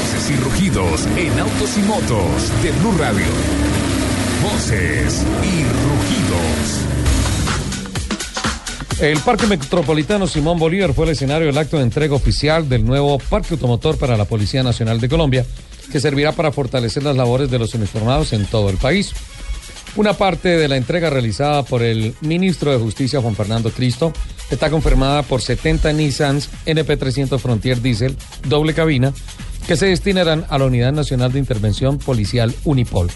Voces y rugidos en autos y motos de Blue Radio. Voces y rugidos. El Parque Metropolitano Simón Bolívar fue el escenario del acto de entrega oficial del nuevo Parque Automotor para la Policía Nacional de Colombia, que servirá para fortalecer las labores de los uniformados en todo el país. Una parte de la entrega realizada por el ministro de Justicia Juan Fernando Cristo está confirmada por 70 Nissans NP300 Frontier Diesel doble cabina que se destinarán a la Unidad Nacional de Intervención Policial Unipol,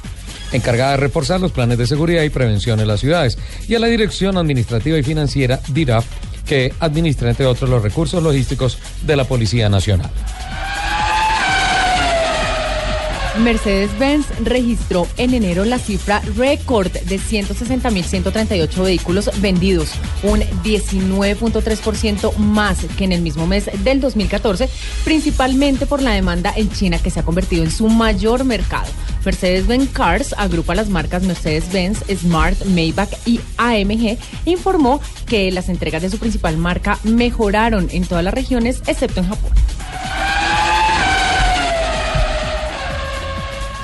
encargada de reforzar los planes de seguridad y prevención en las ciudades, y a la Dirección Administrativa y Financiera DIRAF, que administra, entre otros, los recursos logísticos de la Policía Nacional. Mercedes-Benz registró en enero la cifra récord de 160.138 vehículos vendidos, un 19.3% más que en el mismo mes del 2014, principalmente por la demanda en China que se ha convertido en su mayor mercado. Mercedes-Benz Cars agrupa las marcas Mercedes-Benz, Smart, Maybach y AMG, informó que las entregas de su principal marca mejoraron en todas las regiones excepto en Japón.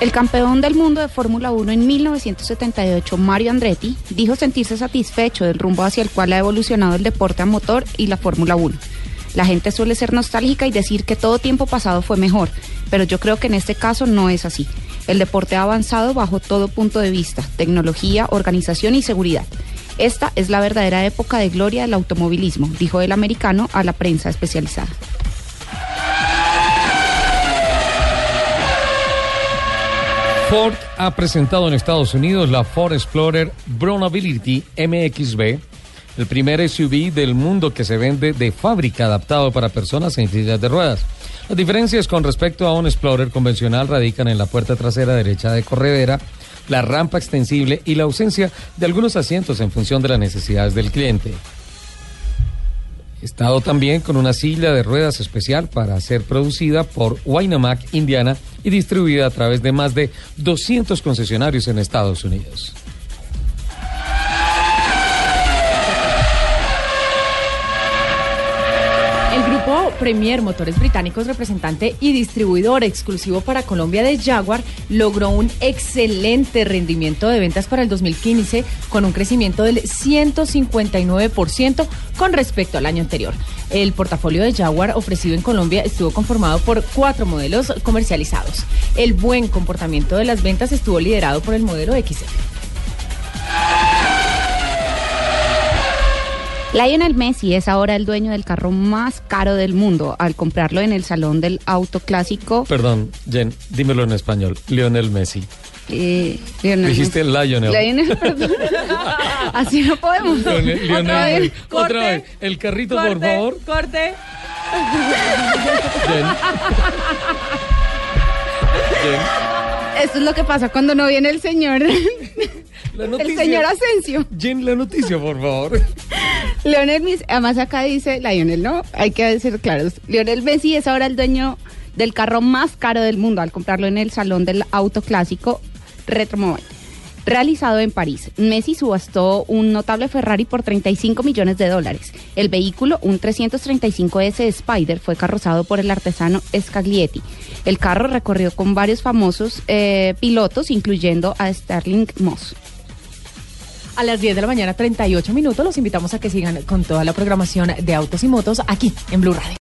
El campeón del mundo de Fórmula 1 en 1978, Mario Andretti, dijo sentirse satisfecho del rumbo hacia el cual ha evolucionado el deporte a motor y la Fórmula 1. La gente suele ser nostálgica y decir que todo tiempo pasado fue mejor, pero yo creo que en este caso no es así. El deporte ha avanzado bajo todo punto de vista, tecnología, organización y seguridad. Esta es la verdadera época de gloria del automovilismo, dijo el americano a la prensa especializada. Ford ha presentado en Estados Unidos la Ford Explorer Bronability MXB, el primer SUV del mundo que se vende de fábrica adaptado para personas en sillas de ruedas. Las diferencias con respecto a un Explorer convencional radican en la puerta trasera derecha de corredera, la rampa extensible y la ausencia de algunos asientos en función de las necesidades del cliente. Estado también con una silla de ruedas especial para ser producida por Winamac, Indiana, y distribuida a través de más de 200 concesionarios en Estados Unidos. El grupo Premier Motores Británicos, representante y distribuidor exclusivo para Colombia de Jaguar, logró un excelente rendimiento de ventas para el 2015 con un crecimiento del 159% con respecto al año anterior. El portafolio de Jaguar ofrecido en Colombia estuvo conformado por cuatro modelos comercializados. El buen comportamiento de las ventas estuvo liderado por el modelo XL. Lionel Messi es ahora el dueño del carro más caro del mundo al comprarlo en el salón del auto clásico. Perdón, Jen, dímelo en español. Lionel Messi. Eh, Lionel Dijiste Lionel. Lionel, perdón. Así no podemos. Lionel, Lionel, Otra vez, otra corte, vez. El carrito, por favor. corte. Jen. Jen. Esto es lo que pasa cuando no viene el señor. La El señor Asensio. Jen, la noticia, por favor. Lionel Messi, además acá dice Lionel, ¿no? Hay que ser claros. Lionel Messi es ahora el dueño del carro más caro del mundo al comprarlo en el salón del auto clásico Retromobile, realizado en París. Messi subastó un notable Ferrari por 35 millones de dólares. El vehículo, un 335S Spider, fue carrozado por el artesano Scaglietti. El carro recorrió con varios famosos eh, pilotos, incluyendo a Sterling Moss. A las 10 de la mañana, 38 minutos, los invitamos a que sigan con toda la programación de autos y motos aquí en Blue Radio.